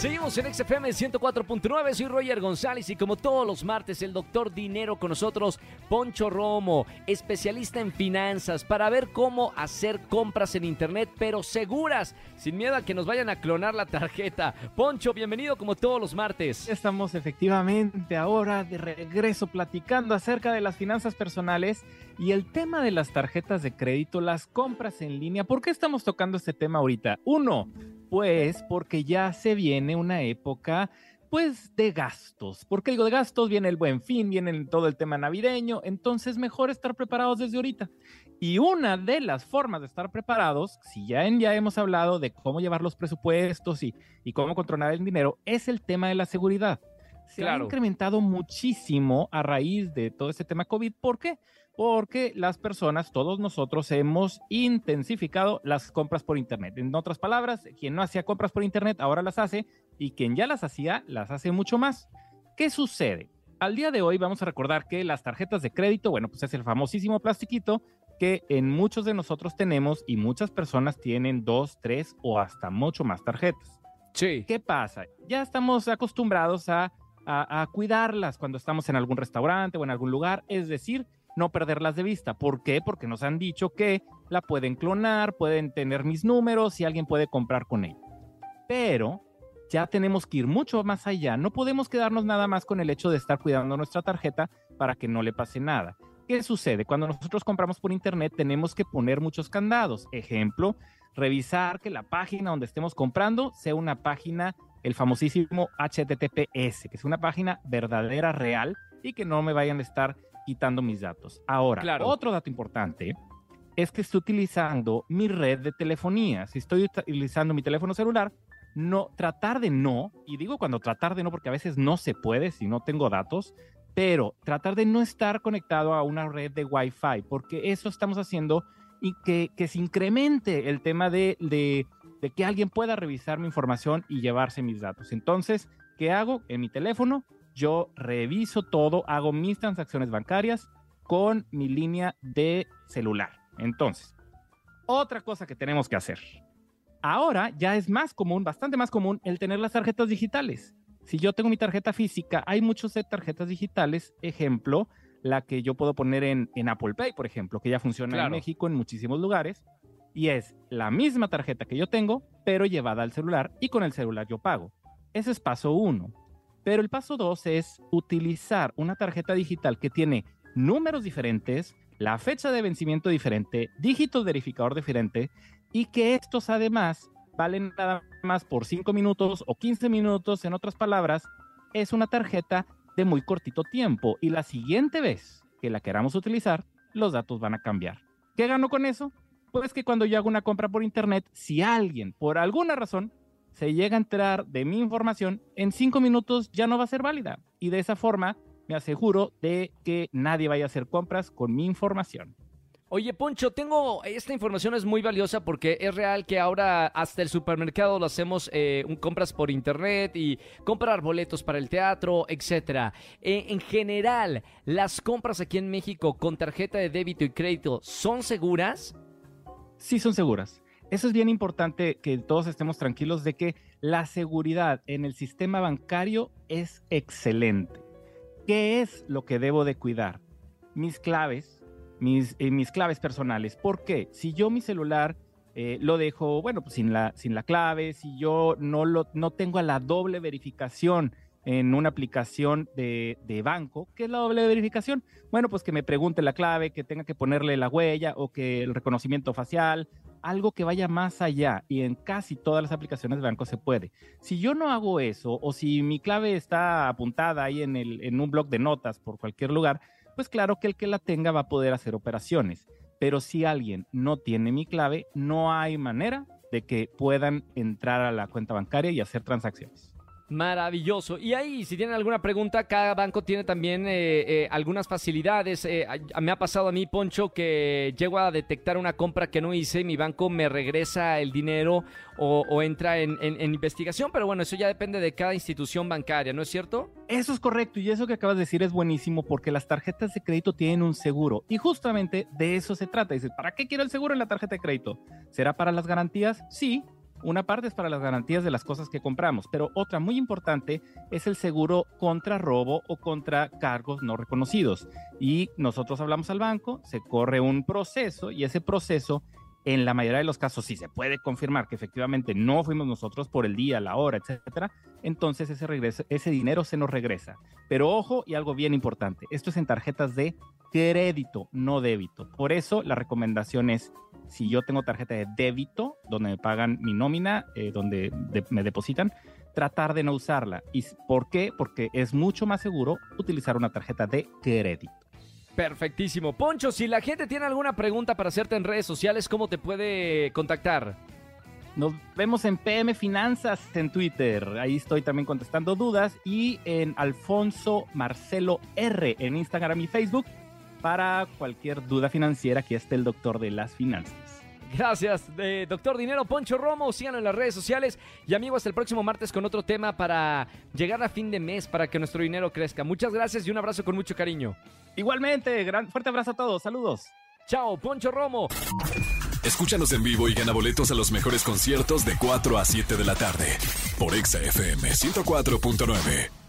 Seguimos en XFM 104.9, soy Roger González y como todos los martes el doctor Dinero con nosotros, Poncho Romo, especialista en finanzas, para ver cómo hacer compras en internet, pero seguras, sin miedo a que nos vayan a clonar la tarjeta. Poncho, bienvenido como todos los martes. Estamos efectivamente ahora de regreso platicando acerca de las finanzas personales y el tema de las tarjetas de crédito, las compras en línea. ¿Por qué estamos tocando este tema ahorita? Uno, pues porque ya se viene una época pues de gastos. ¿Por qué digo de gastos? Viene el buen fin, viene todo el tema navideño, entonces mejor estar preparados desde ahorita. Y una de las formas de estar preparados, si ya, en, ya hemos hablado de cómo llevar los presupuestos y, y cómo controlar el dinero, es el tema de la seguridad. Se ha incrementado muchísimo a raíz de todo este tema COVID. ¿Por qué? porque las personas, todos nosotros, hemos intensificado las compras por Internet. En otras palabras, quien no hacía compras por Internet ahora las hace y quien ya las hacía las hace mucho más. ¿Qué sucede? Al día de hoy vamos a recordar que las tarjetas de crédito, bueno, pues es el famosísimo plastiquito que en muchos de nosotros tenemos y muchas personas tienen dos, tres o hasta mucho más tarjetas. Sí. ¿Qué pasa? Ya estamos acostumbrados a, a, cuidarlas cuando estamos en algún restaurante o en algún lugar, es decir, no perderlas de vista. ¿Por qué? Porque nos han dicho que la pueden clonar, pueden tener mis números y alguien puede comprar con ella. Pero ya tenemos que ir mucho más allá. No podemos quedarnos nada más con el hecho de estar cuidando nuestra tarjeta para que no le pase nada. ¿Qué sucede? Cuando nosotros compramos por internet tenemos que poner muchos candados. Ejemplo, revisar que la página donde estemos comprando sea una página, el famosísimo HTTPS, que es una página verdadera, real y que no me vayan a estar quitando mis datos. Ahora, otro dato importante es que estoy utilizando mi red de telefonía. Si estoy utilizando mi teléfono celular, no tratar de no, y digo cuando tratar de no porque a veces no se puede si no tengo datos, pero tratar de no estar conectado a una red de Wi-Fi, porque eso estamos haciendo y que, que se incremente el tema de, de, de que alguien pueda revisar mi información y llevarse mis datos. Entonces, ¿qué hago? En mi teléfono yo reviso todo, hago mis transacciones bancarias con mi línea de celular. Entonces, otra cosa que tenemos que hacer. Ahora ya es más común, bastante más común, el tener las tarjetas digitales. Si yo tengo mi tarjeta física, hay muchos de tarjetas digitales. Ejemplo, la que yo puedo poner en, en Apple Pay, por ejemplo, que ya funciona en México en muchísimos lugares. Y es la misma tarjeta que yo tengo, pero llevada al celular y con el celular yo pago. Ese es paso uno. Pero el paso dos es utilizar una tarjeta digital que tiene números diferentes, la fecha de vencimiento diferente, dígitos verificador diferente y que estos además valen nada más por 5 minutos o 15 minutos, en otras palabras, es una tarjeta de muy cortito tiempo y la siguiente vez que la queramos utilizar, los datos van a cambiar. ¿Qué gano con eso? Pues que cuando yo hago una compra por internet, si alguien por alguna razón se llega a enterar de mi información, en cinco minutos ya no va a ser válida. Y de esa forma me aseguro de que nadie vaya a hacer compras con mi información. Oye, Poncho, tengo esta información es muy valiosa porque es real que ahora hasta el supermercado lo hacemos eh, compras por internet y comprar boletos para el teatro, etcétera. Eh, en general, las compras aquí en México con tarjeta de débito y crédito son seguras? Sí, son seguras. Eso es bien importante que todos estemos tranquilos de que la seguridad en el sistema bancario es excelente. ¿Qué es lo que debo de cuidar? Mis claves, mis, eh, mis claves personales. ¿Por qué? Si yo mi celular eh, lo dejo, bueno, pues sin la, sin la clave, si yo no, lo, no tengo la doble verificación en una aplicación de, banco. ¿Qué es la doble verificación? Bueno, pues que me pregunte la clave, que tenga que ponerle la huella o que el reconocimiento facial algo que vaya más allá y en casi todas las aplicaciones de banco se puede. Si yo no hago eso o si mi clave está apuntada ahí en, el, en un blog de notas por cualquier lugar, pues claro que el que la tenga va a poder hacer operaciones. Pero si alguien no tiene mi clave, no hay manera de que puedan entrar a la cuenta bancaria y hacer transacciones. Maravilloso. Y ahí, si tienen alguna pregunta, cada banco tiene también eh, eh, algunas facilidades. Eh, me ha pasado a mí, Poncho, que llego a detectar una compra que no hice y mi banco me regresa el dinero o, entra en, en- en investigación. Pero bueno, eso ya depende de cada institución bancaria, ¿no es cierto? Eso es correcto y eso que acabas de decir es buenísimo porque las tarjetas de crédito tienen un seguro y justamente de eso se trata. Dices, ¿para qué quiero el seguro en la tarjeta de crédito? ¿Será para las garantías? Sí, una parte es para las garantías de las cosas que compramos, pero otra muy importante es el seguro contra robo o contra cargos no reconocidos. Y nosotros hablamos al banco, se corre un proceso y ese proceso en la mayoría de los casos, si se puede confirmar que efectivamente no fuimos nosotros por el día, la hora, etcétera, entonces ese, regreso, ese dinero se nos regresa. Pero ojo y algo bien importante, esto es en tarjetas de crédito, no débito. Por eso la recomendación es, si yo tengo tarjeta de débito, donde me pagan mi nómina, eh, donde de- me depositan, tratar de no usarla. ¿Y por qué? Porque es mucho más seguro utilizar una tarjeta de crédito. Perfectísimo. Poncho, si la gente tiene alguna pregunta para hacerte en redes sociales, ¿cómo te puede contactar? Nos vemos en PM Finanzas en Twitter. Ahí estoy también contestando dudas. Y en Alfonso Marcelo R en Instagram y Facebook. Para cualquier duda financiera, aquí está el doctor de las finanzas. Gracias, eh, doctor Dinero Poncho Romo. Síganlo en las redes sociales. Y amigos, hasta el próximo martes con otro tema para llegar a fin de mes, para que nuestro dinero crezca. Muchas gracias y un abrazo con mucho cariño. Igualmente, gran, fuerte abrazo a todos. Saludos. Chao, Poncho Romo. Escúchanos en vivo y gana boletos a los mejores conciertos de 4 a 7 de la tarde por Exa FM 104.9.